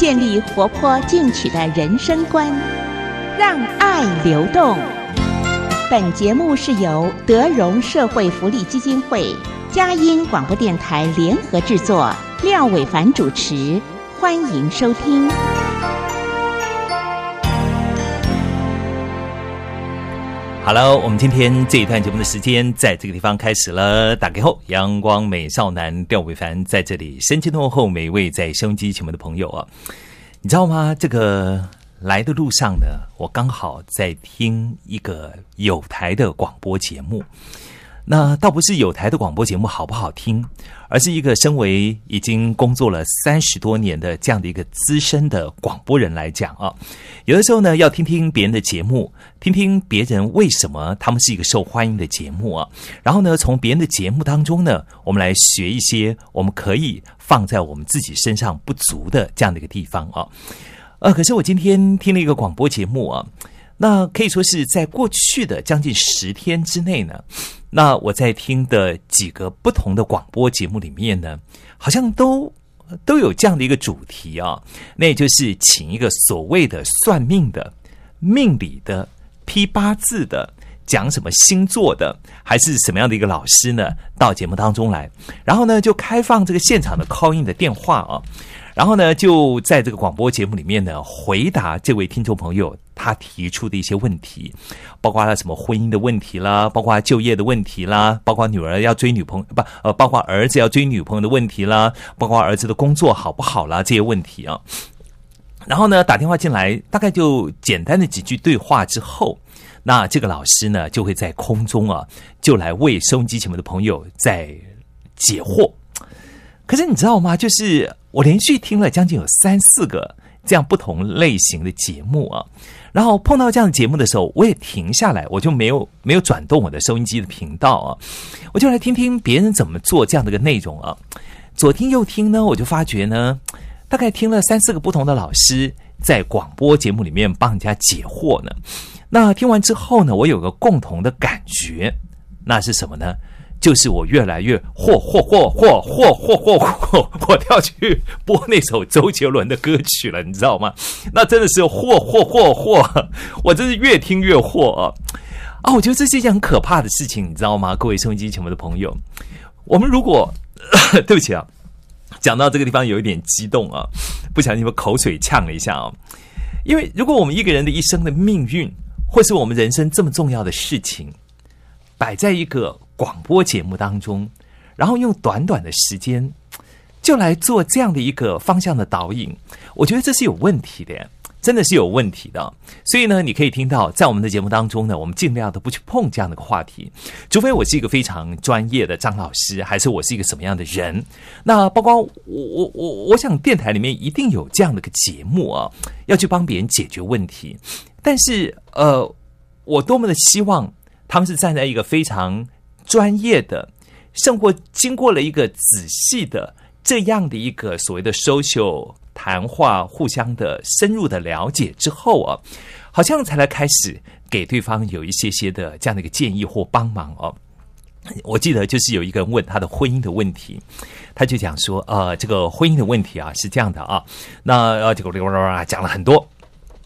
建立活泼进取的人生观，让爱流动。本节目是由德荣社会福利基金会、佳音广播电台联合制作，廖伟凡主持，欢迎收听。好了，我们今天这一段节目的时间在这个地方开始了。打开后，阳光美少男廖伟凡在这里深情问候每一位在收音机前面的朋友啊！你知道吗？这个来的路上呢，我刚好在听一个有台的广播节目。那倒不是有台的广播节目好不好听，而是一个身为已经工作了三十多年的这样的一个资深的广播人来讲啊，有的时候呢要听听别人的节目，听听别人为什么他们是一个受欢迎的节目啊，然后呢从别人的节目当中呢，我们来学一些我们可以放在我们自己身上不足的这样的一个地方啊。呃，可是我今天听了一个广播节目啊，那可以说是在过去的将近十天之内呢。那我在听的几个不同的广播节目里面呢，好像都都有这样的一个主题啊，那也就是请一个所谓的算命的、命理的、批八字的、讲什么星座的，还是什么样的一个老师呢，到节目当中来，然后呢就开放这个现场的 call in 的电话啊。然后呢，就在这个广播节目里面呢，回答这位听众朋友他提出的一些问题，包括他什么婚姻的问题啦，包括就业的问题啦，包括女儿要追女朋友不呃，包括儿子要追女朋友的问题啦，包括儿子的工作好不好啦这些问题啊。然后呢，打电话进来，大概就简单的几句对话之后，那这个老师呢就会在空中啊，就来为收音机前面的朋友在解惑。可是你知道吗？就是我连续听了将近有三四个这样不同类型的节目啊，然后碰到这样的节目的时候，我也停下来，我就没有没有转动我的收音机的频道啊，我就来听听别人怎么做这样的一个内容啊。左听右听呢，我就发觉呢，大概听了三四个不同的老师在广播节目里面帮人家解惑呢。那听完之后呢，我有个共同的感觉，那是什么呢？就是我越来越嚯嚯嚯嚯嚯嚯嚯，我要去播那首周杰伦的歌曲了，你知道吗？那真的是嚯嚯嚯嚯，我真是越听越嚯啊！啊，我觉得这是一件很可怕的事情，你知道吗？各位收音机前面的朋友，我们如果对不起啊，讲到这个地方有一点激动啊，不小心把口水呛了一下啊，因为如果我们一个人的一生的命运，或是我们人生这么重要的事情，摆在一个。广播节目当中，然后用短短的时间就来做这样的一个方向的导引，我觉得这是有问题的，真的是有问题的。所以呢，你可以听到在我们的节目当中呢，我们尽量的不去碰这样的个话题，除非我是一个非常专业的张老师，还是我是一个什么样的人。那包括我我我，我想电台里面一定有这样的个节目啊，要去帮别人解决问题。但是呃，我多么的希望他们是站在一个非常。专业的，胜过经过了一个仔细的这样的一个所谓的 social 谈话，互相的深入的了解之后啊，好像才来开始给对方有一些些的这样的一个建议或帮忙哦。我记得就是有一个人问他的婚姻的问题，他就讲说，呃，这个婚姻的问题啊是这样的啊，那呃这个啊讲了很多。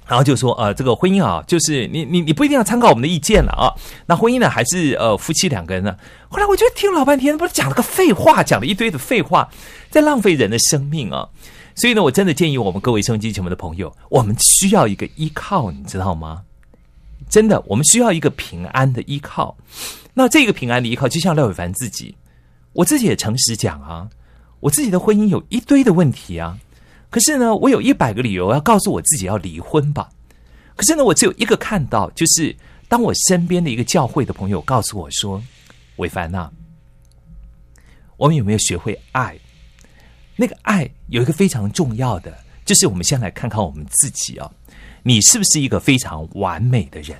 然后就说，呃，这个婚姻啊，就是你你你不一定要参考我们的意见了啊。那婚姻呢，还是呃夫妻两个人呢？后来我就听老半天，不是讲了个废话，讲了一堆的废话，在浪费人的生命啊。所以呢，我真的建议我们各位收音机前面的朋友，我们需要一个依靠，你知道吗？真的，我们需要一个平安的依靠。那这个平安的依靠，就像廖伟凡自己，我自己也诚实讲啊，我自己的婚姻有一堆的问题啊。可是呢，我有一百个理由要告诉我自己要离婚吧。可是呢，我只有一个看到，就是当我身边的一个教会的朋友告诉我说：“伟凡呐，我们有没有学会爱？那个爱有一个非常重要的，就是我们先来看看我们自己啊，你是不是一个非常完美的人？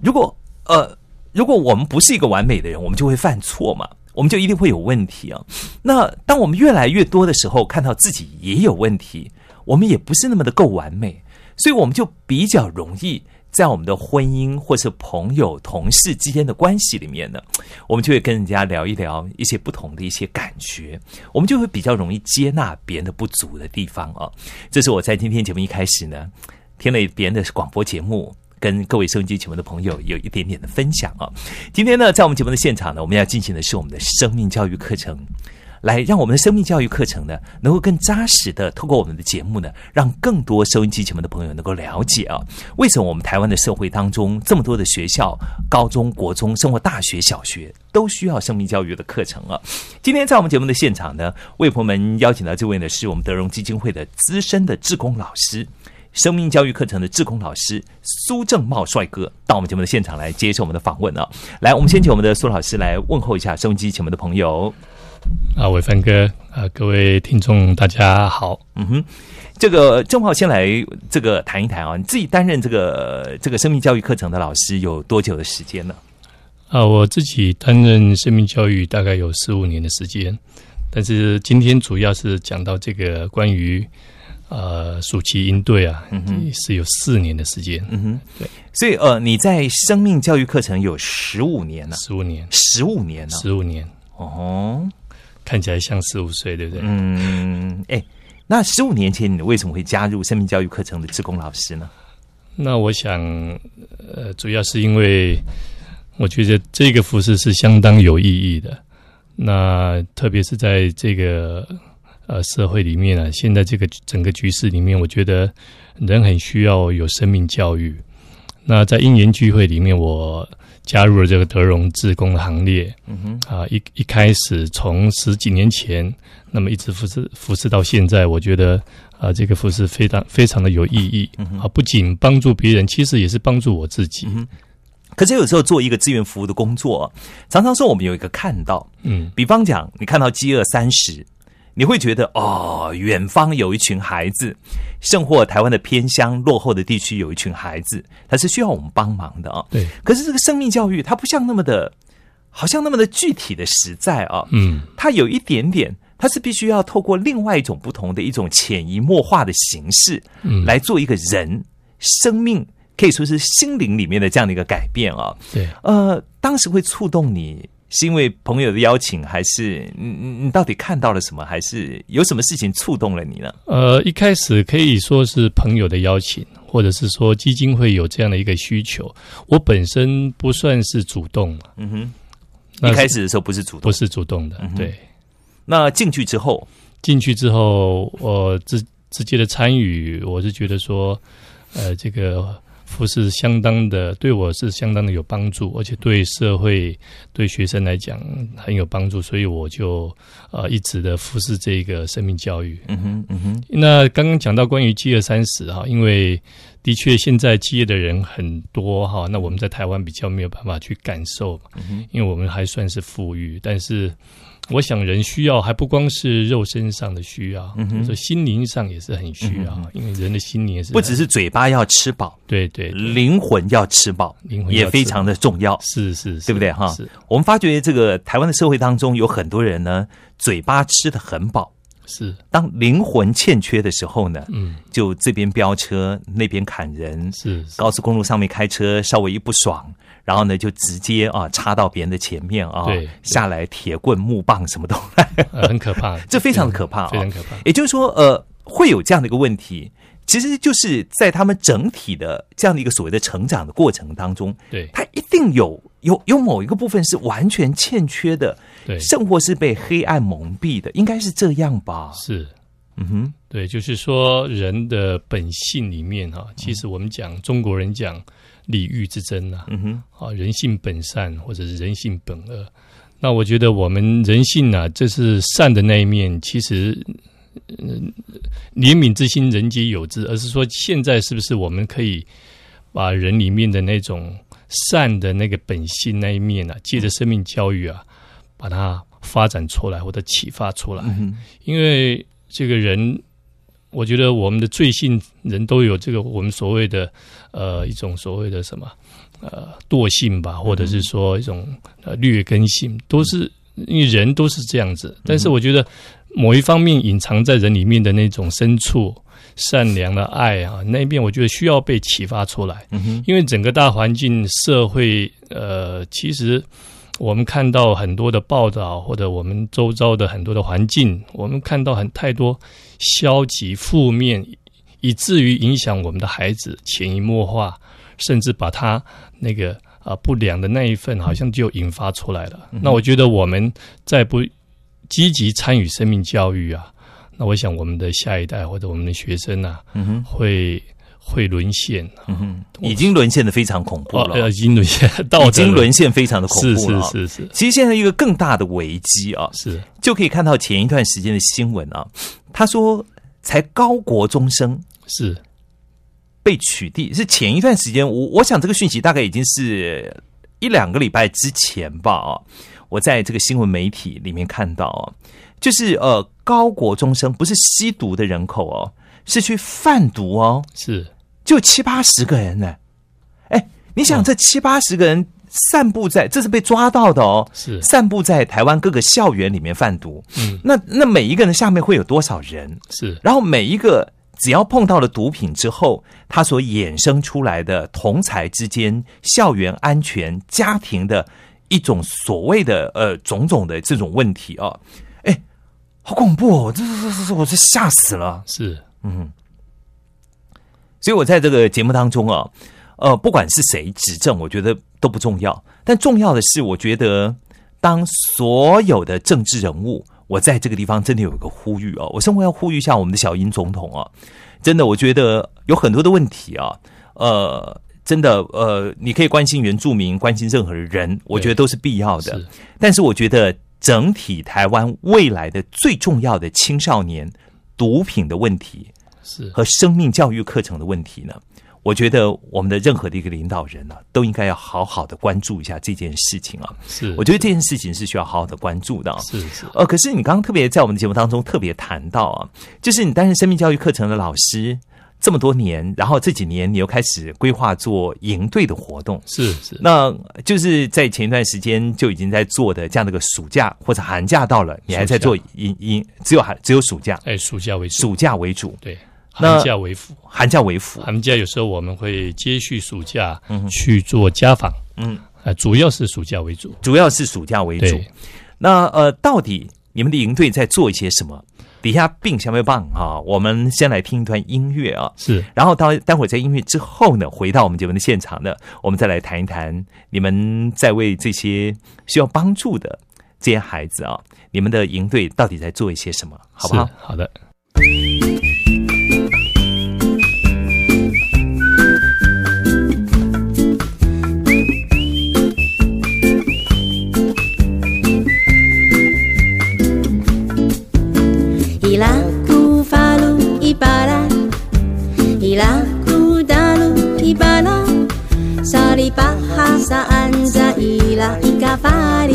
如果呃，如果我们不是一个完美的人，我们就会犯错嘛，我们就一定会有问题啊。那当我们越来越多的时候，看到自己也有问题，我们也不是那么的够完美，所以我们就比较容易在我们的婚姻或是朋友、同事之间的关系里面呢，我们就会跟人家聊一聊一些不同的一些感觉，我们就会比较容易接纳别人的不足的地方啊。这是我在今天节目一开始呢，听了别人的广播节目。跟各位收音机前面的朋友有一点点的分享啊！今天呢，在我们节目的现场呢，我们要进行的是我们的生命教育课程，来让我们的生命教育课程呢，能够更扎实的透过我们的节目呢，让更多收音机前面的朋友能够了解啊，为什么我们台湾的社会当中这么多的学校、高中国中、生活大学、小学都需要生命教育的课程啊？今天在我们节目的现场呢，为朋友们邀请到这位呢，是我们德荣基金会的资深的志工老师。生命教育课程的志工老师苏正茂帅哥到我们节目的现场来接受我们的访问啊！来，我们先请我们的苏老师来问候一下收音机前面的朋友。啊，伟凡哥啊，各位听众大家好。嗯哼，这个正茂先来这个谈一谈啊，你自己担任这个这个生命教育课程的老师有多久的时间呢？啊，我自己担任生命教育大概有十五年的时间，但是今天主要是讲到这个关于。呃，暑期应对啊，是有四年的时间。嗯哼，对，所以呃，你在生命教育课程有十五年了，十五年，十五年了，十五年。哦，看起来像十五岁，对不对？嗯，哎，那十五年前你为什么会加入生命教育课程的职工老师呢？那我想，呃，主要是因为我觉得这个服饰是相当有意义的。那特别是在这个。呃，社会里面啊，现在这个整个局势里面，我觉得人很需要有生命教育。那在因缘聚会里面，我加入了这个德荣志工的行列。嗯哼，啊，一一开始从十几年前，那么一直服侍服侍到现在，我觉得啊，这个服侍非常非常的有意义。啊，不仅帮助别人，其实也是帮助我自己。可是有时候做一个志愿服务的工作，常常说我们有一个看到，嗯，比方讲，你看到饥饿三十。你会觉得哦，远方有一群孩子，甚或台湾的偏乡落后的地区有一群孩子，他是需要我们帮忙的啊。对。可是这个生命教育，它不像那么的，好像那么的具体的实在啊。嗯。它有一点点，它是必须要透过另外一种不同的一种潜移默化的形式，嗯，来做一个人生命可以说是心灵里面的这样的一个改变啊。对。呃，当时会触动你。是因为朋友的邀请，还是你你你到底看到了什么，还是有什么事情触动了你呢？呃，一开始可以说是朋友的邀请，或者是说基金会有这样的一个需求。我本身不算是主动嗯哼，一开始的时候不是主动，不是主动的。对，那进去之后，进去之后，我直直接的参与，我是觉得说，呃，这个。服是相当的，对我是相当的有帮助，而且对社会、对学生来讲很有帮助，所以我就呃一直的服侍这个生命教育。嗯哼，嗯哼。那刚刚讲到关于饥饿三十哈，因为的确现在饥饿的人很多哈，那我们在台湾比较没有办法去感受，因为我们还算是富裕，但是。我想人需要还不光是肉身上的需要，嗯说心灵上也是很需要，因为人的心灵也是不只是嘴巴要吃饱，对对，灵魂要吃饱，灵魂也非常的重要，是是，对不对？哈？我们发觉这个台湾的社会当中有很多人呢，嘴巴吃的很饱，是。当灵魂欠缺的时候呢，嗯，就这边飙车，那边砍人，是。高速公路上面开车，稍微一不爽。然后呢，就直接啊插到别人的前面啊，下来铁棍、木棒什么都来，很可怕，这非常的可怕，非常可怕。也就是说，呃，会有这样的一个问题，其实就是在他们整体的这样的一个所谓的成长的过程当中，对，他一定有有有某一个部分是完全欠缺的，对，甚或是被黑暗蒙蔽的，应该是这样吧？是，嗯哼，对，就是说人的本性里面哈，其实我们讲中国人讲。礼欲之争呐，嗯哼，啊，人性本善或者是人性本恶，那我觉得我们人性啊，这是善的那一面，其实，嗯，怜悯之心人皆有之，而是说现在是不是我们可以把人里面的那种善的那个本性那一面啊，借着生命教育啊，把它发展出来或者启发出来，因为这个人。我觉得我们的罪性人都有这个我们所谓的呃一种所谓的什么呃惰性吧，或者是说一种呃劣根性，都是因为人都是这样子。但是我觉得某一方面隐藏在人里面的那种深处。善良的爱啊，那一面我觉得需要被启发出来，因为整个大环境社会，呃，其实我们看到很多的报道，或者我们周遭的很多的环境，我们看到很太多消极负面，以至于影响我们的孩子潜移默化，甚至把他那个啊不良的那一份，好像就引发出来了。那我觉得我们再不积极参与生命教育啊。那我想，我们的下一代或者我们的学生呢，会会沦陷，已经沦陷的非常恐怖了，已经沦陷，已经沦陷非常的恐怖了。是是是。其实现在一个更大的危机啊，是就可以看到前一段时间的新闻啊，他说才高国中生是被取缔，是前一段时间，我我想这个讯息大概已经是一两个礼拜之前吧啊，我在这个新闻媒体里面看到啊。就是呃，高国中生不是吸毒的人口哦，是去贩毒哦，是就七八十个人呢。哎，你想这七八十个人散布在，这是被抓到的哦，是散布在台湾各个校园里面贩毒。嗯，那那每一个人下面会有多少人？是，然后每一个只要碰到了毒品之后，他所衍生出来的同才之间、校园安全、家庭的一种所谓的呃种种的这种问题啊。好恐怖哦！这这这这，我这吓死了。是，嗯，所以我在这个节目当中啊，呃，不管是谁执政，我觉得都不重要。但重要的是，我觉得当所有的政治人物，我在这个地方真的有一个呼吁啊，我生活要呼吁一下我们的小英总统啊，真的，我觉得有很多的问题啊，呃，真的，呃，你可以关心原住民，关心任何人，我觉得都是必要的。但是，我觉得。整体台湾未来的最重要的青少年毒品的问题，是和生命教育课程的问题呢？我觉得我们的任何的一个领导人呢，都应该要好好的关注一下这件事情啊。是，我觉得这件事情是需要好好的关注的。是是。呃，可是你刚刚特别在我们的节目当中特别谈到啊，就是你担任生命教育课程的老师。这么多年，然后这几年你又开始规划做营队的活动，是是，那就是在前一段时间就已经在做的这样的一个暑假或者寒假到了，你还在做营营，只有寒只有暑假，哎，暑假为主，暑假为主，对，寒假为辅，寒假为辅，寒假有时候我们会接续暑假去做家访，嗯，啊，主要是暑假为主，主要是暑假为主。那呃，到底你们的营队在做一些什么？底下并相当棒哈，我们先来听一段音乐啊，是，然后到待会儿在音乐之后呢，回到我们节目的现场呢，我们再来谈一谈你们在为这些需要帮助的这些孩子啊，你们的营队到底在做一些什么，好不好？好的。Sa anza ila ika fari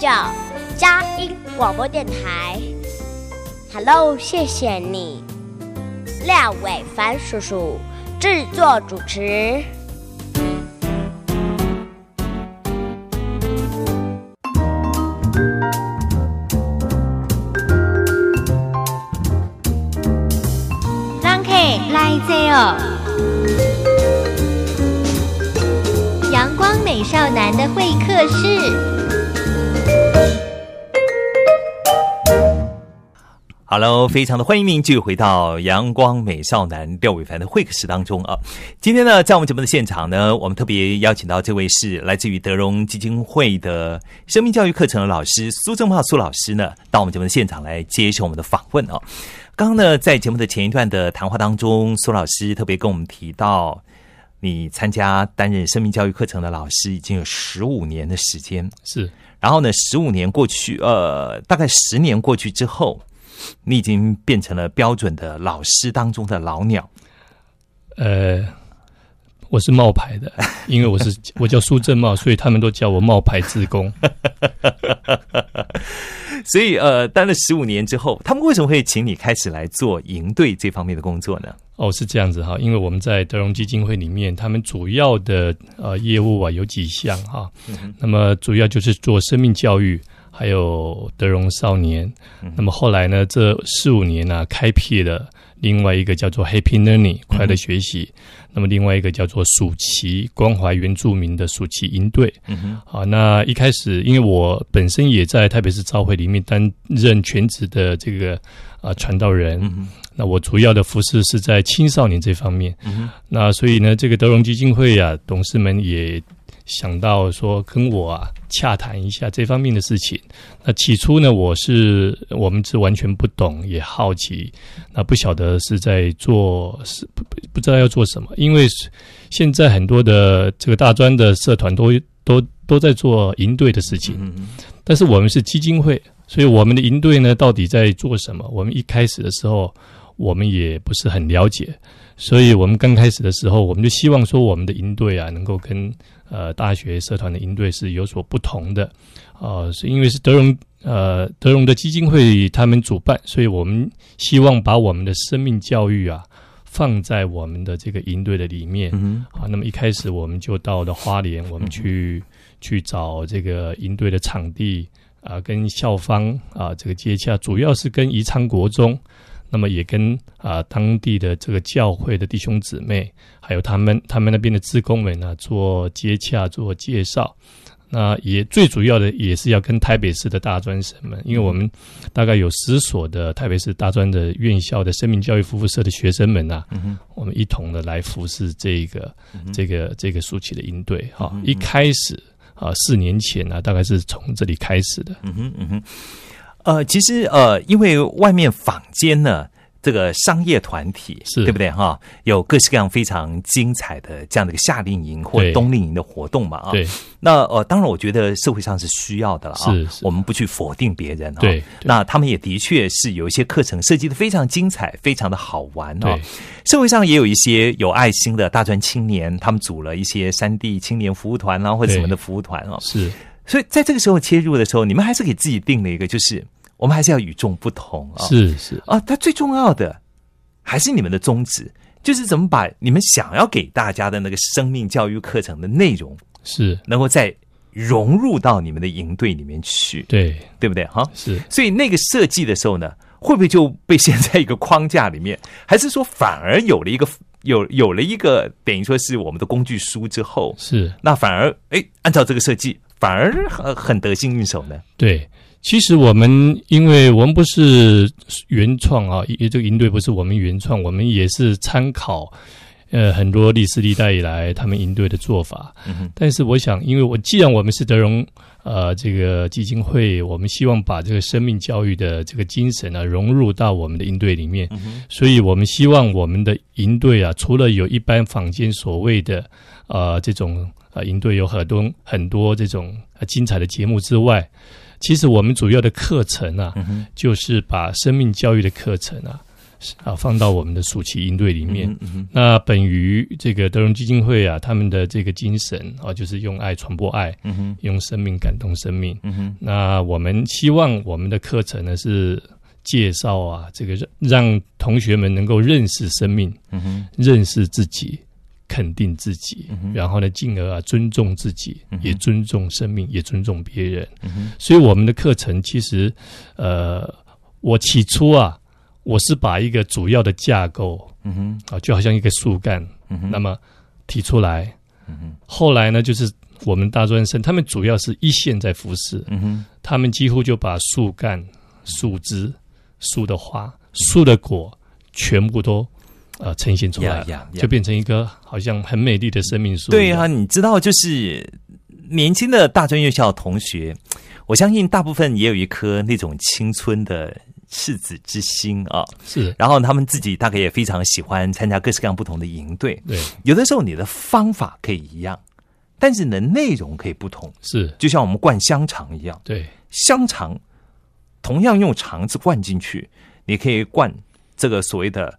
九零点九佳音广播电台。Hello，谢谢你，廖伟凡叔叔制作主持。让 K 来接哦。阳光美少男的会客室。Hello，非常的欢迎您继续回到阳光美少男廖伟凡的会客室当中啊。今天呢，在我们节目的现场呢，我们特别邀请到这位是来自于德荣基金会的生命教育课程的老师苏正茂苏老师呢，到我们节目的现场来接受我们的访问啊。刚刚呢，在节目的前一段的谈话当中，苏老师特别跟我们提到，你参加担任生命教育课程的老师已经有十五年的时间，是然后呢，十五年过去，呃，大概十年过去之后，你已经变成了标准的老师当中的老鸟。呃，我是冒牌的，因为我是我叫苏正茂，所以他们都叫我冒牌自工。所以，呃，待了十五年之后，他们为什么会请你开始来做营队这方面的工作呢？哦，是这样子哈，因为我们在德荣基金会里面，他们主要的呃业务啊有几项哈，那么主要就是做生命教育，还有德荣少年。那么后来呢，这四五年呢、开辟了另外一个叫做 Happy Learning 快乐学习，那么另外一个叫做暑期关怀原住民的暑期营队。嗯哼，好，那一开始因为我本身也在台北市教会里面担任全职的这个啊、传道人，嗯，那我主要的服饰是在青少年这方面。嗯，那所以呢，这个德荣基金会啊，董事们也想到说跟我啊洽谈一下这方面的事情。那起初呢，我是我们是完全不懂，也好奇，那不晓得是在做是不不不知道要做什么，因为现在很多的这个大专的社团都都都在做营队的事情，嗯，但是我们是基金会，所以我们的营队呢，到底在做什么？我们一开始的时候，我们也不是很了解，所以我们刚开始的时候，我们就希望说，我们的营队啊，能够跟呃大学社团的营队是有所不同的。呃，是因为是德荣呃德荣的基金会他们主办，所以我们希望把我们的生命教育啊放在我们的这个营队的里面。嗯啊，那么一开始我们就到了花莲，我们去、去找这个营队的场地啊、跟校方啊、这个接洽，主要是跟宜昌国中，那么也跟啊、当地的这个教会的弟兄姊妹，还有他们他们那边的职工们呢、做接洽做介绍。那也最主要的也是要跟台北市的大专生们，因为我们大概有十所的台北市大专的院校的生命教育服务社的学生们呐、嗯我们一同的来服侍这个、这个这个暑期的应对哈、嗯一开始啊，四年前呢、大概是从这里开始的。嗯哼，嗯哼，呃，其实呃，因为外面坊间呢，这个商业团体是对不对哈？有各式各样非常精彩的这样的一个夏令营或冬令营的活动嘛啊。对那呃，当然，我觉得社会上是需要的了啊。我们不去否定别人啊。对对那他们也的确是有一些课程设计的非常精彩，非常的好玩哦对。社会上也有一些有爱心的大专青年，他们组了一些山地青年服务团啊，或者什么的服务团啊。是所以在这个时候切入的时候，你们还是给自己定了一个，就是我们还是要与众不同啊。是是啊，它最重要的还是你们的宗旨，就是怎么把你们想要给大家的那个生命教育课程的内容，是，能够再融入到你们的营队里面去，对对不对？哈，是。所以那个设计的时候呢，会不会就被陷在一个框架里面，还是说反而有了一个有有了一个等于说是我们的工具书之后，是那反而哎，按照这个设计，反而很很得心应手呢？对，其实我们因为我们不是原创啊，也这个营队不是我们原创，我们也是参考呃很多历史历代以来他们营队的做法。嗯哼但是我想，因为我既然我们是德荣呃这个基金会，我们希望把这个生命教育的这个精神啊融入到我们的营队里面，所以我们希望我们的营队啊，除了有一般坊间所谓的呃这种呃营队有很多很多这种呃精彩的节目之外，其实我们主要的课程啊，嗯就是把生命教育的课程啊啊放到我们的暑期营队里面。嗯嗯那本于这个德荣基金会啊，他们的这个精神啊，就是用爱传播爱，嗯用生命感动生命。嗯那我们希望我们的课程呢是介绍啊，这个让让同学们能够认识生命，认识自己，肯定自己，嗯然后呢，进而啊尊重自己，嗯也尊重生命，也尊重别人。嗯所以我们的课程其实，呃，我起初啊，我是把一个主要的架构嗯哼。啊，就好像一个树干，嗯那么提出来。嗯哼。后来呢，就是我们大专生，他们主要是一线在服侍，嗯哼。他们几乎就把树干、树枝、树的花、树的果全部都呃呈现出来就变成一个好像很美丽的生命树。对啊，，你知道，就是年轻的大专院校同学，我相信大部分也有一颗那种青春的赤子之心啊。是，然后他们自己大概也非常喜欢参加各式各样不同的营队。对，有的时候你的方法可以一样，但是你的内容可以不同。是，就像我们灌香肠一样，对，香肠同样用肠子灌进去，你可以灌这个所谓的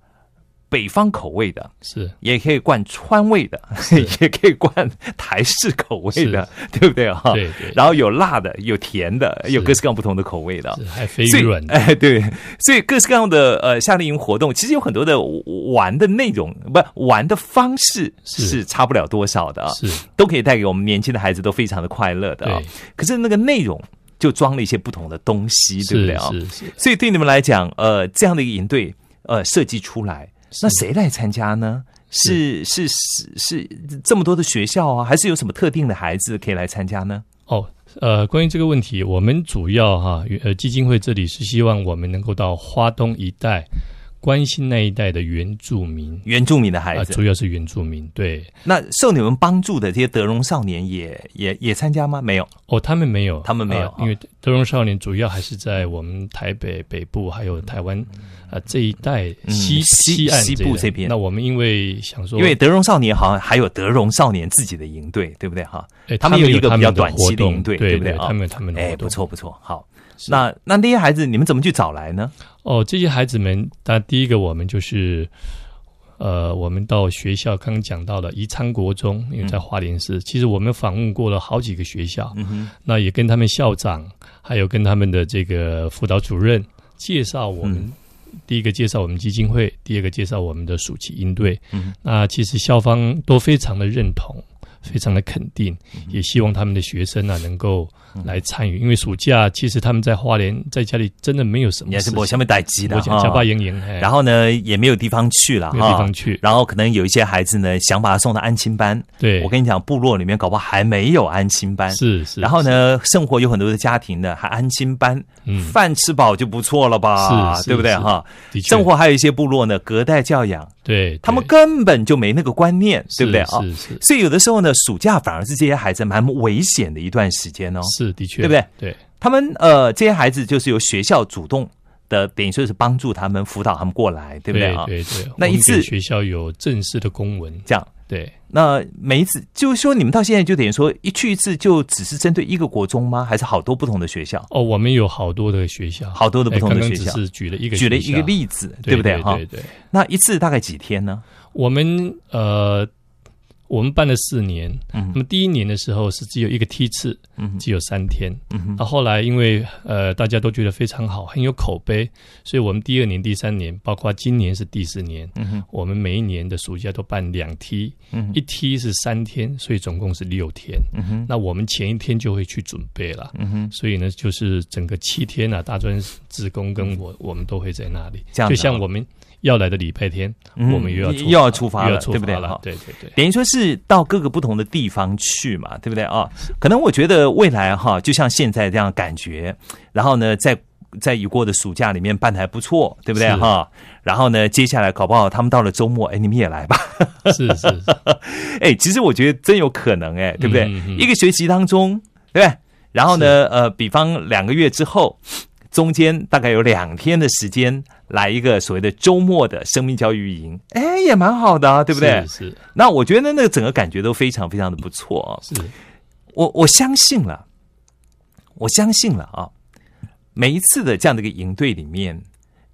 北方口味的，是，也可以灌川味的，也可以灌台式口味的，对不对啊？对对。然后有辣的，有甜的，有各式各样不同的口味的。还肥所以软的，哎，对，所以各式各样的呃夏令营活动，其实有很多的玩的内容，不玩的方式是。是差不了多少的啊，是，都可以带给我们年轻的孩子都非常的快乐的啊。对。可是那个内容就装了一些不同的东西，对不对啊？是是是，所以对你们来讲，呃，这样的一个营队呃设计出来，那谁来参加呢？是是是是这么多的学校啊，还是有什么特定的孩子可以来参加呢？哦，呃，关于这个问题，我们主要哈，呃，基金会这里是希望我们能够到花东一带，关心那一带的原住民。原住民的啊、孩子，主要是原住民，对那受你们帮助的这些德荣少年也也也参加吗？没有，哦，他们没有，他们没有呃因为德荣少年主要还是在我们台北北部还有台湾啊、呃这一带嗯西、西岸西部这边那我们因为想说，因为德荣少年好像还有德荣少年自己的营队，对不对哈？哎他们有一个比较短期的营队，对不对啊？他们他们的哎，不错不错，好。是那那那些孩子，你们怎么去找来呢？哦，这些孩子们，那第一个我们就是，呃，我们到学校刚刚讲到了宜昌国中，因为在花莲市，其实我们访问过了好几个学校，嗯，那也跟他们校长，还有跟他们的这个辅导主任介绍我们。嗯第一个介绍我们基金会，第二个介绍我们的暑期应对。嗯那其实校方都非常的认同，非常的肯定，嗯也希望他们的学生啊能够来参与，因为暑假其实他们在花莲在家里真的没有什么你还，是我下面待机的哈。我加巴营营，哎。然后呢，也没有地方去了，没有地方去。然后可能有一些孩子呢，想把他送到安亲班。对。我跟你讲，部落里面搞不好还没有安亲班。是是，然后呢，生活有很多的家庭呢，还安亲班，嗯。饭吃饱就不错了吧？对不对？哈？生活还有一些部落呢，隔代教养，对他们根本就没那个观念，对不对？啊？是是。所以有的时候呢，暑假反而是这些孩子蛮危险的一段时间哦。是的确，对不对？对，他们呃，这些孩子就是由学校主动的，等于说是帮助他们辅导他们过来，对不对啊？对对，那一次学校有正式的公文，这样，对，那每一次就是说，你们到现在就等于说一去一次就只是针对一个国中吗？还是好多不同的学校？哦，我们有好多的学校，好多的不同的哎刚刚学校只是举了一个举了一个例子，对不对？哈，对对，那一次大概几天呢？我们呃，我们办了四年，嗯那么第一年的时候是只有一个梯次，嗯只有三天。嗯哼那后来因为呃大家都觉得非常好，很有口碑，所以我们第二年、第三年，包括今年是第四年，我们每一年的暑假都办两梯，嗯一梯是三天，所以总共是六天。那我们前一天就会去准备了。嗯哼，所以呢，就是整个七天啊，大专职工跟我，我们都会在那里。就像我们要来的礼拜天，嗯我们又要又要出发了对不对哈。对对对，等于说是到各个不同的地方去嘛，对不对啊？可能我觉得未来哈，就像现在这样感觉，然后呢，在在已过的暑假里面办的还不错，对不对哈？然后呢，接下来搞不好他们到了周末，哎，你们也来吧。是是是，哎，其实我觉得真有可能，哎，对不对？嗯嗯嗯一个学期当中，对不对？然后呢，呃，比方两个月之后，中间大概有两天的时间来一个所谓的周末的生命教育营，哎，也蛮好的啊，对不对？是是那我觉得那个整个感觉都非常非常的不错啊。是，我我相信了，我相信了啊。每一次的这样的一个营队里面，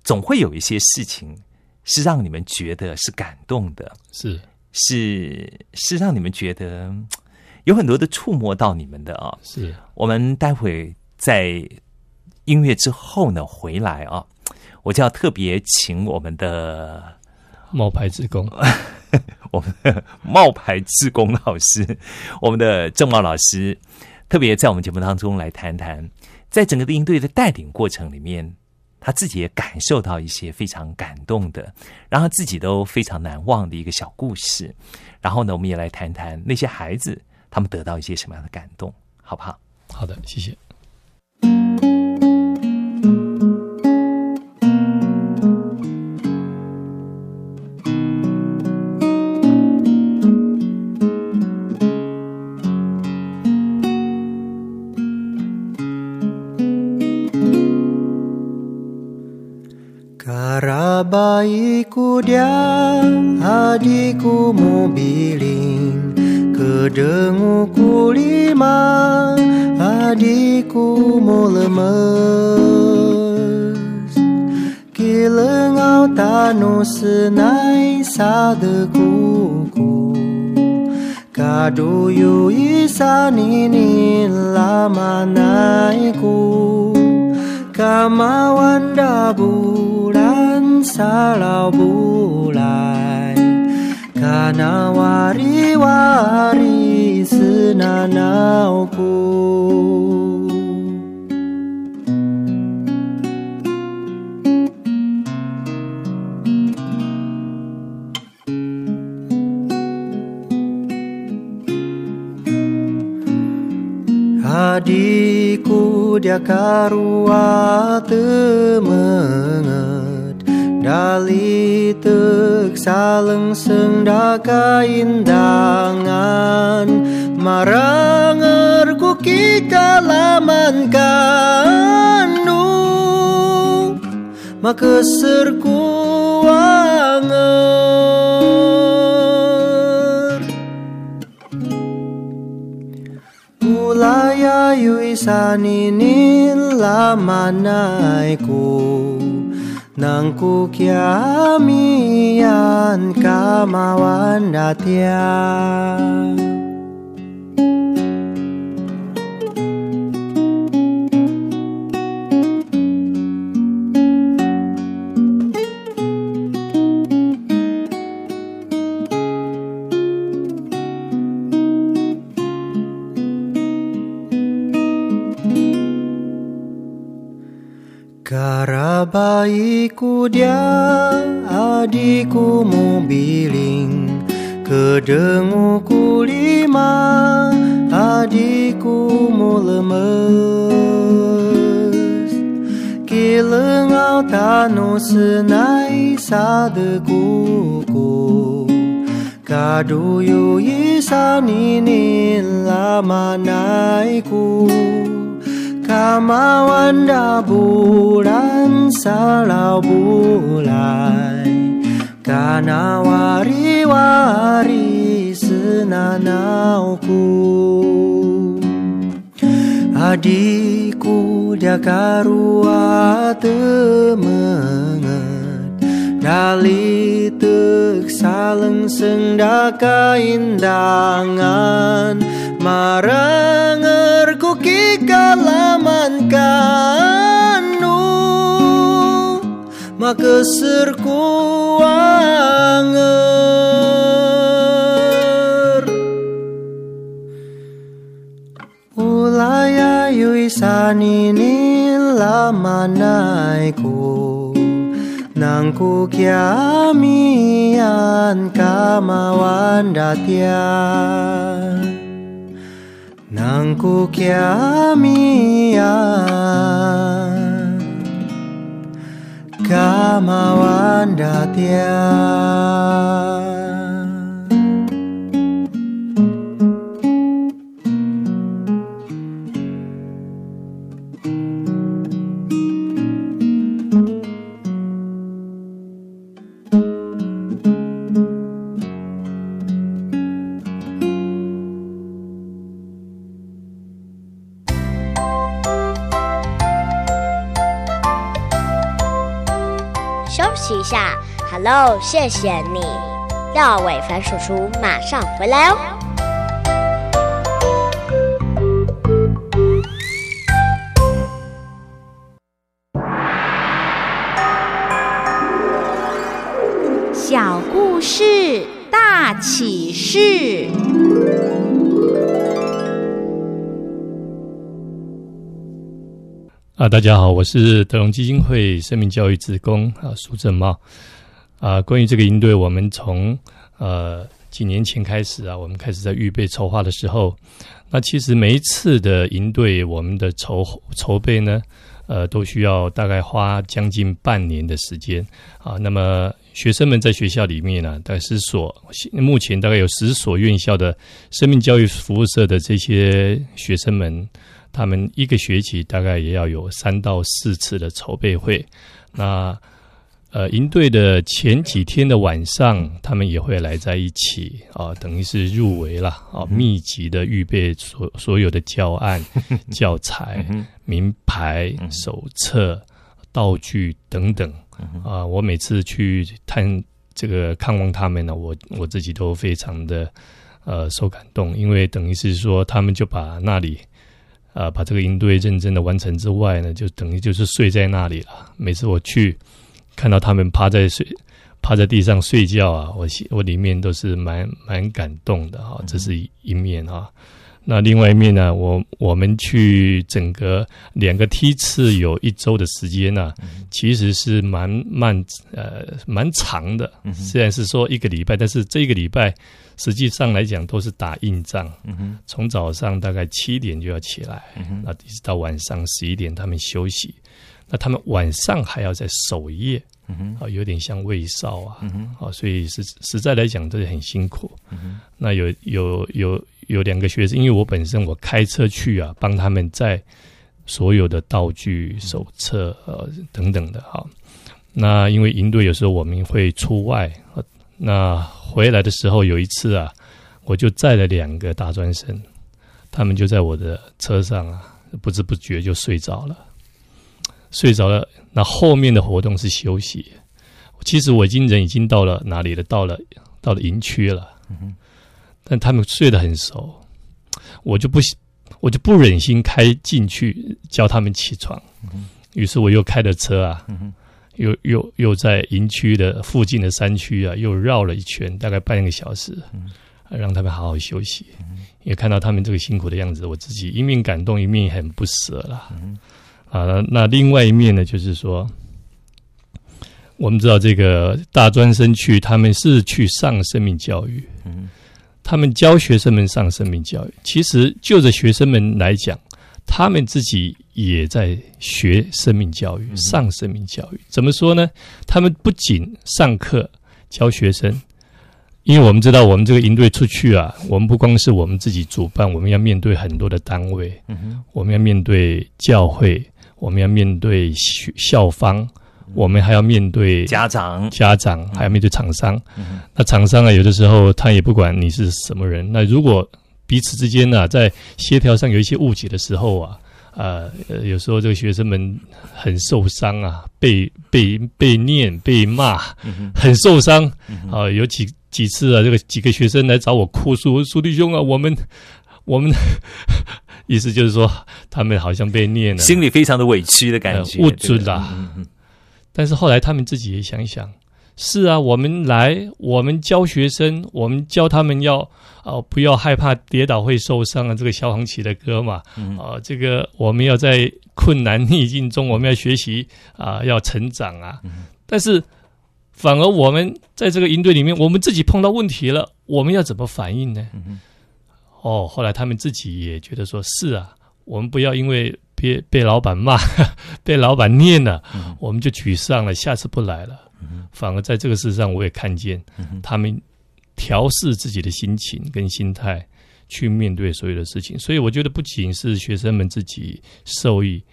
总会有一些事情是让你们觉得是感动的，是是是让你们觉得嗯有很多的触摸到你们的啊。是我们待会在音乐之后呢回来啊，我就要特别请我们的冒牌职工，我们的冒牌志工老师，我们的郑茂老师，特别在我们节目当中来谈谈，在整个的应对的带领过程里面，他自己也感受到一些非常感动的，让他自己都非常难忘的一个小故事。然后呢，我们也来谈谈那些孩子他们得到一些什么样的感动，好不好？好的，谢谢。Para baikku diam, mau mobiling. Kedenguku lima, adikku mau lemes Kilengau tanu senai sadekuku Kadu yu isanini lama naiku. Kamawan dabur salau bulai Kana wari-wari senanauku. Adikku dia karua temenget Dali tek salengseng da kaindangan Marangar ku kikalaman kanu. Maka ku anger. Ulayayu isaninin lamanaiku Nang ku kiamian kamawan datya Karabaiku dia adikku mobiling Kedenguku lima adikku mu lemes Kilengau tanu senai sadekuku Kaduyu isani lama naiku Kamawanda bulan salau bulai. Kana wari-wari senanauku Adikku dia karua temenget. Dali tek saleng sendaka indangan. Maranger memiliki kalaman kanu maka serkuanger ulaya yuisani nila manaiku nangku kiamian kamawan datian. なんこきゃみやかまわんだてや，Hello，谢谢你，廖伟凡叔叔马上回来哦。小故事大启示。啊，大家好，我是德隆基金会生命教育职工啊，苏正茂啊。关于这个营队，我们从呃几年前开始啊，我们开始在预备筹划的时候，那其实每一次的营队，我们的筹筹备呢，呃，都需要大概花将近半年的时间啊。那么学生们在学校里面呢，大概十所，目前大概有十所院校的生命教育服务社的这些学生们。他们一个学期大概也要有三到四次的筹备会。那呃，营队的前几天的晚上，他们也会来在一起啊，等于是入围了啊，密集的预备所所有的教案、教材、名牌、手册、道具等等啊。我每次去探这个看望他们呢，我我自己都非常的呃受感动，因为等于是说他们就把那里。啊，把这个营队认真的完成之外呢，就等于就是睡在那里了。每次我去看到他们趴在睡趴在地上睡觉啊，我我里面都是蛮蛮感动的啊。这是一面啊。那另外一面呢，我我们去整个两个梯次有一周的时间呢，其实是蛮漫呃蛮长的。虽然是说一个礼拜，但是这个礼拜。实际上来讲，都是打硬仗。从早上大概七点就要起来，那一直到晚上十一点，他们休息。那他们晚上还要在守夜，啊，有点像卫哨啊，啊，所以实实在来讲，这是很辛苦。嗯那有有有有两个学生，因为我本身我开车去啊，帮他们在所有的道具、手册呃等等的哈。那因为营队有时候我们会出外，那。回来的时候有一次啊，我就载了两个大专生，他们就在我的车上啊，不知不觉就睡着了。睡着了，那后面的活动是休息。其实我已经人已经到了哪里了？到了到了营区了。但他们睡得很熟，我就不我就不忍心开进去叫他们起床。于是我又开了车啊。又又又在营区的附近的山区啊，又绕了一圈，大概半个小时，让他们好好休息。也看到他们这个辛苦的样子，我自己一面感动，一面很不舍了。啊。那那另外一面呢，就是说，我们知道这个大专生去，他们是去上生命教育，嗯他们教学生们上生命教育。其实就着学生们来讲，他们自己也在学生命教育，上生命教育。怎么说呢？他们不仅上课教学生，因为我们知道，我们这个营队出去啊，我们不光是我们自己主办，我们要面对很多的单位，我们要面对教会，我们要面对学校方，我们还要面对家长，家长，还要面对厂商。嗯那厂商啊，有的时候他也不管你是什么人。那如果彼此之间呢、在协调上有一些误解的时候啊，呃，呃有时候这个学生们很受伤啊，被被被念被骂，嗯很受伤。啊、有几几次啊，这个几个学生来找我哭诉，苏弟兄啊，我们我们意思就是说，他们好像被虐了，心里非常的委屈的感觉，不对？准啦。但是后来他们自己也想一想，是啊，我们来，我们教学生，我们教他们要啊、不要害怕跌倒会受伤啊，这个萧煌奇的歌嘛，嗯。啊、这个我们要在困难逆境中，我们要学习啊、要成长啊。嗯。但是反而我们在这个营队里面，我们自己碰到问题了，我们要怎么反应呢？嗯哦，后来他们自己也觉得说，是啊，我们不要因为被被老板骂、被老板念了，嗯我们就沮丧了，下次不来了。反而在这个事上，我也看见嗯他们调试自己的心情跟心态，去面对所有的事情。所以我觉得，不仅是学生们自己受益，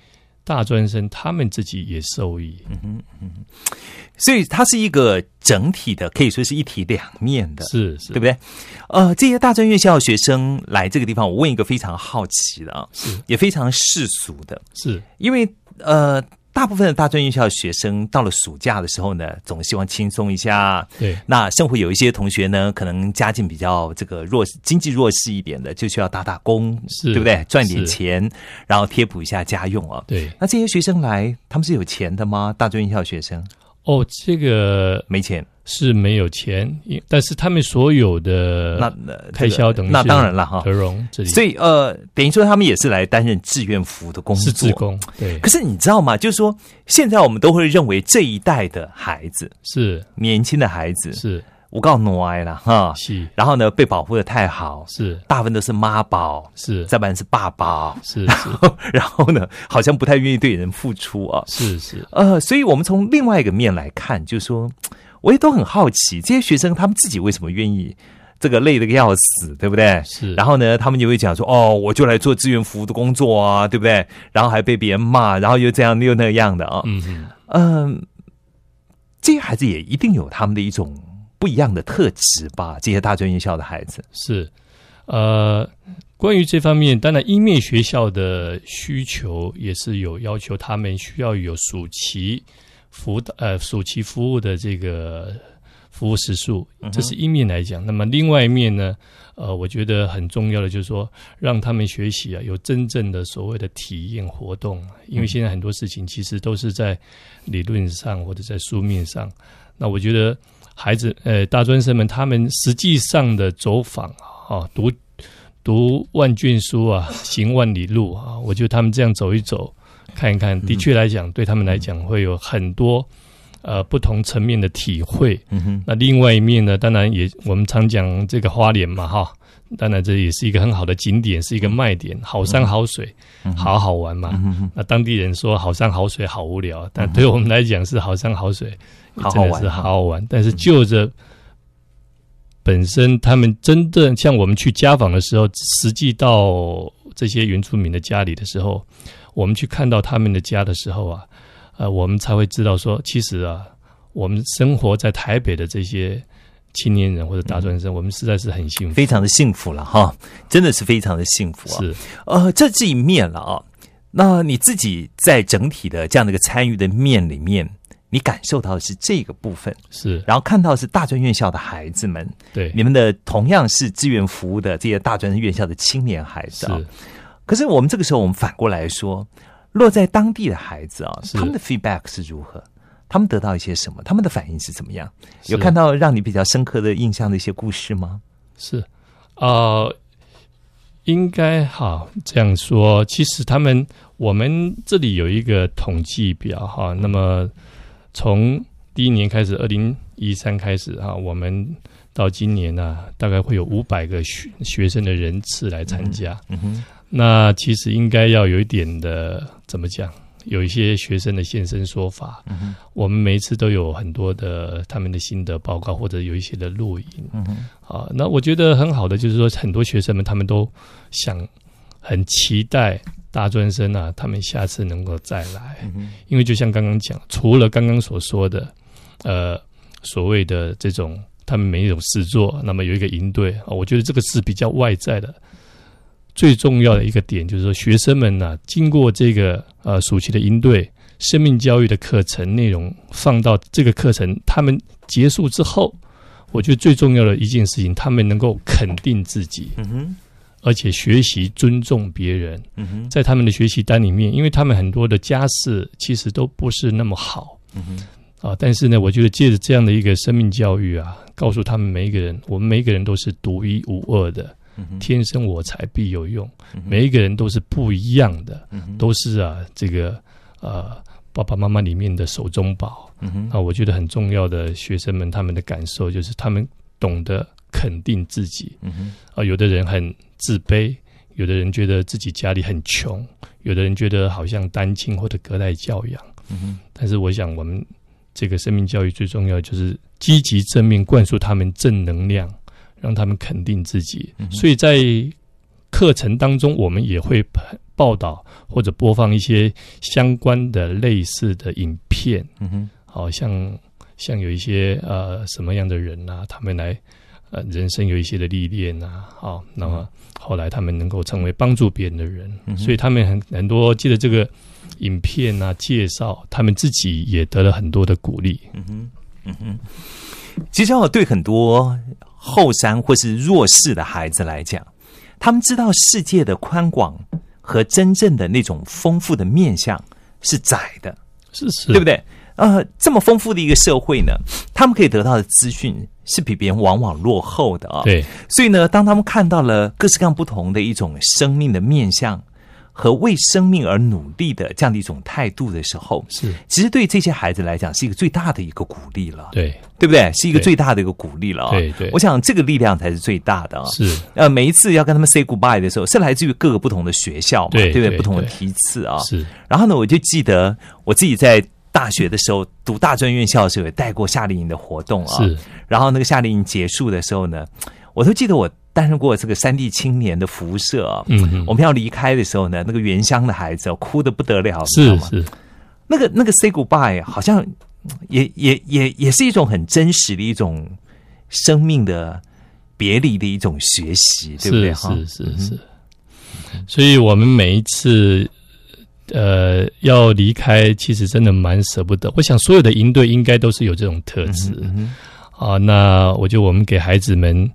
大专生他们自己也受益。嗯哼嗯所以它是一个整体的，可以说是一体两面的，是是，对不对？呃，这些大专院校学生来这个地方，我问一个非常好奇的啊，是也非常世俗的，是因为呃，大部分的大专院校学生到了暑假的时候呢，总希望轻松一下。对那生活有一些同学呢，可能家境比较这个弱势、经济弱势一点的，就需要打打工，是对不对？赚点钱，然后贴补一下家用啊。对那这些学生来，他们是有钱的吗？大专院校学生哦，这个没钱，是没有钱，因但是他们所有的那那开销等于那是当然了哈。德。荣这里。所以呃，等于说他们也是来担任志愿服务的工作，是志工，对，可是你知道吗？就是说，现在我们都会认为这一代的孩子，是。年轻的孩子，是。我告诉爱了哈。是。然后呢，被保护的太好，是。大部分都是妈宝，是。再不然是爸宝，是是。然后呢，好像不太愿意对人付出啊。是是。呃，所以我们从另外一个面来看，就是说，我也都很好奇，这些学生他们自己为什么愿意这个累得要死，对不对？是，然后呢，他们就会讲说：“哦，我就来做志愿服务的工作啊，对不对？”然后还被别人骂，然后又这样又那样的啊。嗯嗯嗯，这些孩子也一定有他们的一种不一样的特质吧？这些大专院校的孩子，是，呃，关于这方面，当然英面学校的需求也是有要求，他们需要有暑期辅导呃暑期服务的这个服务时数，这是一面来讲。那么另外一面呢，呃，我觉得很重要的就是说，让他们学习啊，有真正的所谓的体验活动，因为现在很多事情其实都是在理论上或者在书面上。那我觉得孩子，呃，大专生们他们实际上的走访啊，读读万卷书啊，行万里路啊，我觉得他们这样走一走，看一看，的确来讲，对他们来讲会有很多呃不同层面的体会。嗯哼，那另外一面呢，当然也我们常讲这个花莲嘛，哈，当然这也是一个很好的景点，是一个卖点，好山好水，好好玩嘛。嗯那当地人说好山好水好无聊，但对我们来讲是好山好水，真的是好好。玩。但是就着本身他们真正像我们去家访的时候，实际到这些原住民的家里的时候，我们去看到他们的家的时候啊，呃，我们才会知道说，其实啊，我们生活在台北的这些青年人或者大专生，我们实在是很幸福。非常的幸福了哈，真的是非常的幸福啊。是呃，这是一面了啊。那你自己在整体的这样的一个参与的面里面，你感受到的是这个部分，是，然后看到是大专院校的孩子们，对，你们的同样是志愿服务的这些大专院校的青年孩子啊。是可是我们这个时候，我们反过来说，落在当地的孩子啊，他们的 feedback 是如何？他们得到一些什么？他们的反应是怎么样？有看到让你比较深刻的印象的一些故事吗？是，呃，应该好这样说。其实他们我们这里有一个统计表哈，那么从第一年开始，二零一三开始哈，我们到今年呢、大概会有五百个学学生的人次来参加。嗯哼，那其实应该要有一点的怎么讲？有一些学生的现身说法，嗯，我们每一次都有很多的他们的心得报告，或者有一些的录影。嗯，啊，那我觉得很好的就是说，很多学生们他们都想很期待大专生啊，他们下次能够再来，嗯，因为就像刚刚讲，除了刚刚所说的，呃，所谓的这种他们每一种事做，那么有一个营队啊，我觉得这个是比较外在的。最重要的一个点就是说，学生们呢、经过这个呃暑期的营队生命教育的课程内容放到这个课程，他们结束之后，我觉得最重要的一件事情，他们能够肯定自己，嗯哼，而且学习尊重别人。嗯哼，在他们的学习单里面，因为他们很多的家世其实都不是那么好。嗯哼，啊，但是呢，我觉得借着这样的一个生命教育啊，告诉他们每一个人，我们每一个人都是独一无二的，天生我材必有用，每一个人都是不一样的，都是啊这个呃爸爸妈妈里面的手中宝。嗯哼，啊，我觉得很重要的学生们他们的感受就是他们懂得肯定自己。啊，有的人很自卑，有的人觉得自己家里很穷，有的人觉得好像单亲或者隔代教养。但是我想，我们这个生命教育最重要就是积极正面灌输他们正能量，让他们肯定自己。嗯所以在课程当中，我们也会报道或者播放一些相关的类似的影片。嗯哼，好、像像有一些呃什么样的人啊，他们来呃人生有一些的历练啊，好、那么后来他们能够成为帮助别人的人，嗯所以他们很很多记得这个影片啊介绍，他们自己也得了很多的鼓励。嗯哼，嗯哼。其实我，对很多后山或是弱势的孩子来讲，他们知道世界的宽广和真正的那种丰富的面相是窄的，是是，对不对？呃，这么丰富的一个社会呢，他们可以得到的资讯是比别人往往落后的啊、对，所以呢，当他们看到了各式各样不同的一种生命的面向和为生命而努力的这样的一种态度的时候，是，其实对这些孩子来讲是一个最大的一个鼓励了，对，对不对？是一个最大的一个鼓励了、啊。对对我想这个力量才是最大的啊。是，呃，每一次要跟他们 say goodbye 的时候，是来自于各个不同的学校嘛，不对？不对不同的对批次啊。是，然后呢，我就记得我自己在大学的时候读大专院校的时候，也带过夏令营的活动啊。是，然后那个夏令营结束的时候呢，我都记得我担任过这个山地青年的辐射啊。嗯哼我们要离开的时候呢，那个原乡的孩子、哦、哭的不得了？是是，那个那个 say goodbye 好像嗯也也也也是一种很真实的一种生命的别离的一种学习，对不对？哈是是是是，所以我们每一次呃要离开，其实真的蛮舍不得。我想所有的营队应该都是有这种特质嗯啊。那我觉得我们给孩子们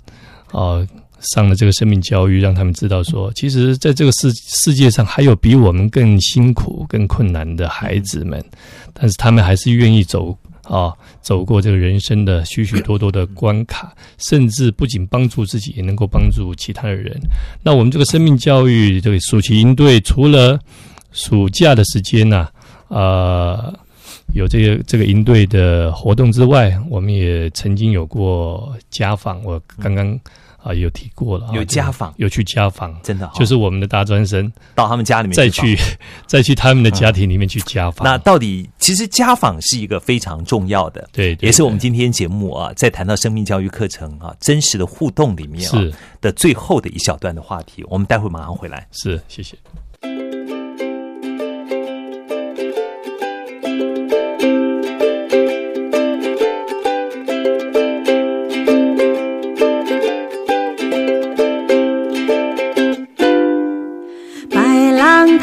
啊上了这个生命教育，让他们知道说，其实在这个世世界上还有比我们更辛苦、更困难的孩子们，但是他们还是愿意走。啊，走过这个人生的许许多多的关卡，甚至不仅帮助自己，也能够帮助其他的人。那我们这个生命教育这个暑期营队，除了暑假的时间呢、呃，有这个这个营队的活动之外，我们也曾经有过家访，我刚刚啊、有提过了啊，有家访有去家访，真的、哦、就是我们的大专生到他们家里面再去 再去他们的家庭里面去家访。那到底其实家访是一个非常重要的，对对也是我们今天节目啊，在谈到生命教育课程啊真实的互动里面啊是的最后的一小段的话题，我们待会马上回来。是谢谢。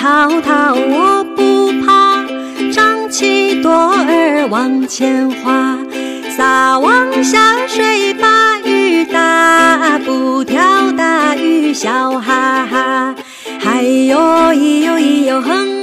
滔滔我不怕，张起朵儿往前划，撒网下水把鱼打，不挑大鱼笑哈哈。嗨哟咿哟咿哟哼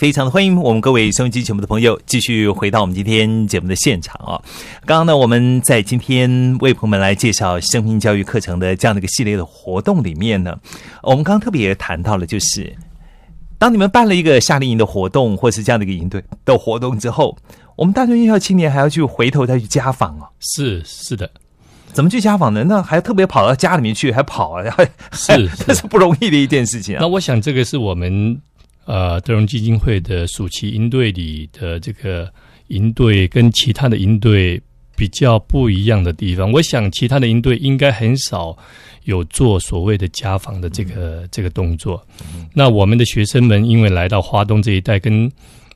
非常的欢迎我们各位收音机节目的朋友继续回到我们今天节目的现场啊、刚刚呢，我们在今天为朋友们来介绍生命教育课程的这样的一个系列的活动里面呢，我们刚刚特别谈到了，就是当你们办了一个夏令营的活动，或是这样的一个营队的活动之后，我们大专院校青年还要去回头再去家访啊。是是的，怎么去家访呢？那还特别跑到家里面去，还跑啊，还 是这是不容易的一件事情啊那。我想这个是我们呃德荣基金会的暑期营队里的这个营队跟其他的营队比较不一样的地方。我想其他的营队应该很少有做所谓的家访的这个、这个动作。那我们的学生们因为来到华东这一带，跟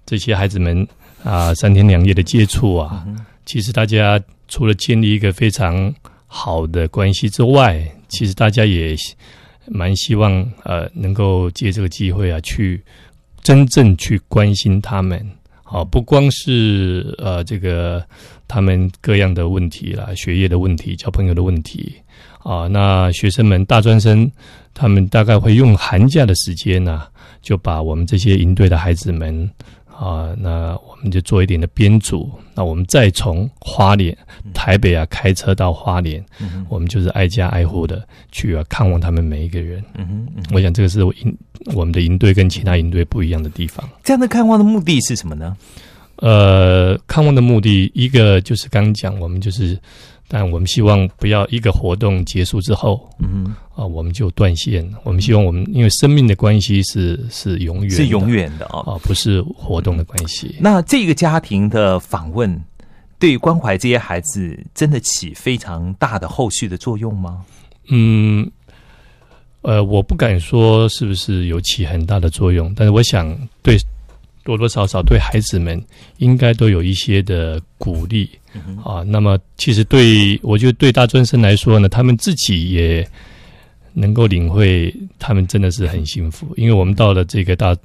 这些孩子们啊、三天两夜的接触啊，其实大家除了建立一个非常好的关系之外，其实大家也蛮希望呃能够借这个机会啊，去真正去关心他们。好、不光是呃这个他们各样的问题啦，学业的问题、交朋友的问题啊，那学生们大专生他们大概会用寒假的时间呢、就把我们这些营队的孩子们啊，那我们就做一点的编组，那我们再从花莲、台北啊开车到花莲，我们就是挨家挨户的去啊看望他们每一个人。嗯哼，嗯哼我想这个是我营我们的营队跟其他营队不一样的地方。这样的看望的目的是什么呢？呃，看望的目的，一个就是刚刚讲，我们就是，但我们希望不要一个活动结束之后嗯啊、我们就断线。我们希望我们因为生命的关系是是永远是永远的哦。啊、不是活动的关系。那这个家庭的访问，对于关怀这些孩子，真的起非常大的后续的作用吗？嗯，呃，我不敢说是不是有起很大的作用，但是我想对多多少少对孩子们应该都有一些的鼓励、啊。那么其实对我觉得对大专生来说呢，他们自己也能够领会，他们真的是很幸福，因为我们到了这个大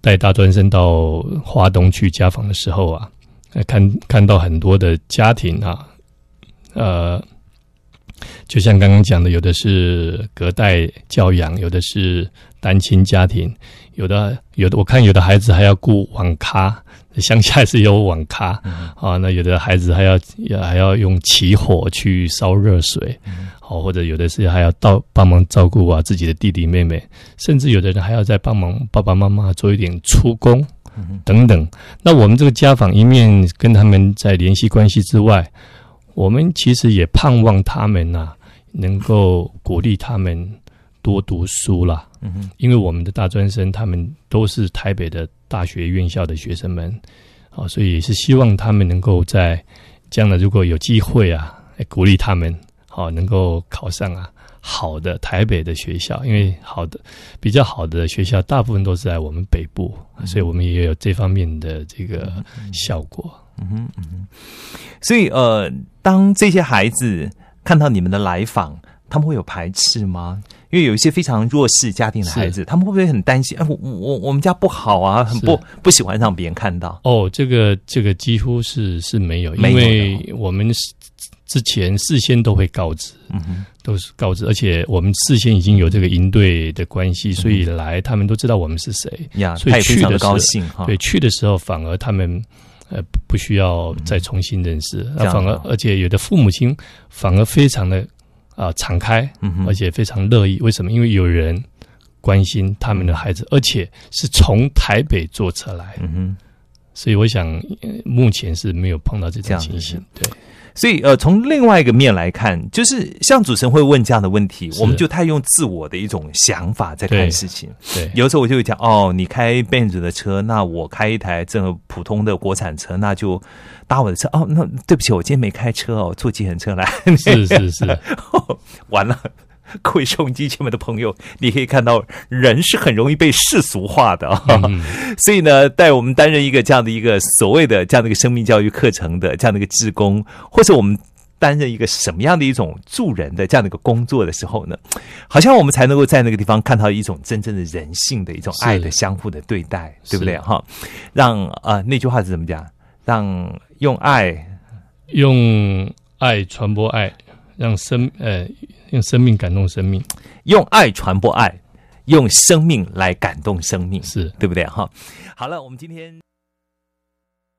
带大专生到华东去家访的时候啊，呃看看到很多的家庭啊，呃。就像刚刚讲的，有的是隔代教养，有的是单亲家庭，有的有的我看有的孩子还要雇网咖，乡下是有网咖、啊，那有的孩子还要还要用起火去烧热水，好、或者有的是还要到帮忙照顾啊自己的弟弟妹妹，甚至有的人还要再帮忙爸爸妈妈做一点出工。等等，那我们这个家访一面跟他们在联系关系之外，我们其实也盼望他们呐、能够鼓励他们多读书啦。嗯哼，因为我们的大专生他们都是台北的大学院校的学生们，啊，所以也是希望他们能够在将来如果有机会啊，鼓励他们，好、能够考上啊好的台北的学校，因为好的比较好的学校大部分都是在我们北部，所以我们也有这方面的这个效果。嗯哼嗯哼。所以呃，当这些孩子看到你们的来访，他们会有排斥吗？因为有一些非常弱势家庭的孩子，他们会不会很担心？哎，我我我们家不好啊，很不不喜欢让别人看到。哦，这个这个几乎是是没有，因为我们是之前事先都会告知，嗯哼，都是告知，而且我们事先已经有这个营队的关系，所以来他们都知道我们是谁，呀，所以去的时候高兴哈。对，去的时候反而他们呃不不需要再重新认识，反而而且有的父母亲反而非常的啊、敞开，嗯而且非常乐意。为什么？因为有人关心他们的孩子，而且是从台北坐车来，嗯哼。所以我想、呃目前是没有碰到这种情形。对，所以呃，从另外一个面来看，就是像主持人会问这样的问题，我们就太用自我的一种想法在看事情。对，有时候我就会讲，哦，你开 Benz 的车，那我开一台这个普通的国产车，那就搭我的车。哦，那对不起，我今天没开车哦，坐计程车来。是是是，完了。各位收音机前面的朋友，你可以看到，人是很容易被世俗化的啊、嗯。所以呢，带我们担任一个这样的一个所谓的这样的一个生命教育课程的这样的一个志工，或者我们担任一个什么样的一种助人的这样的一个工作的时候呢，好像我们才能够在那个地方看到一种真正的人性的一种爱的相互的对待，对不对？哈，让啊、呃那句话是怎么讲？让用爱。用爱传播爱，让生呃用生命感动生命，用爱传播爱，用生命来感动生命，是对不对？哈，好了，我们今天。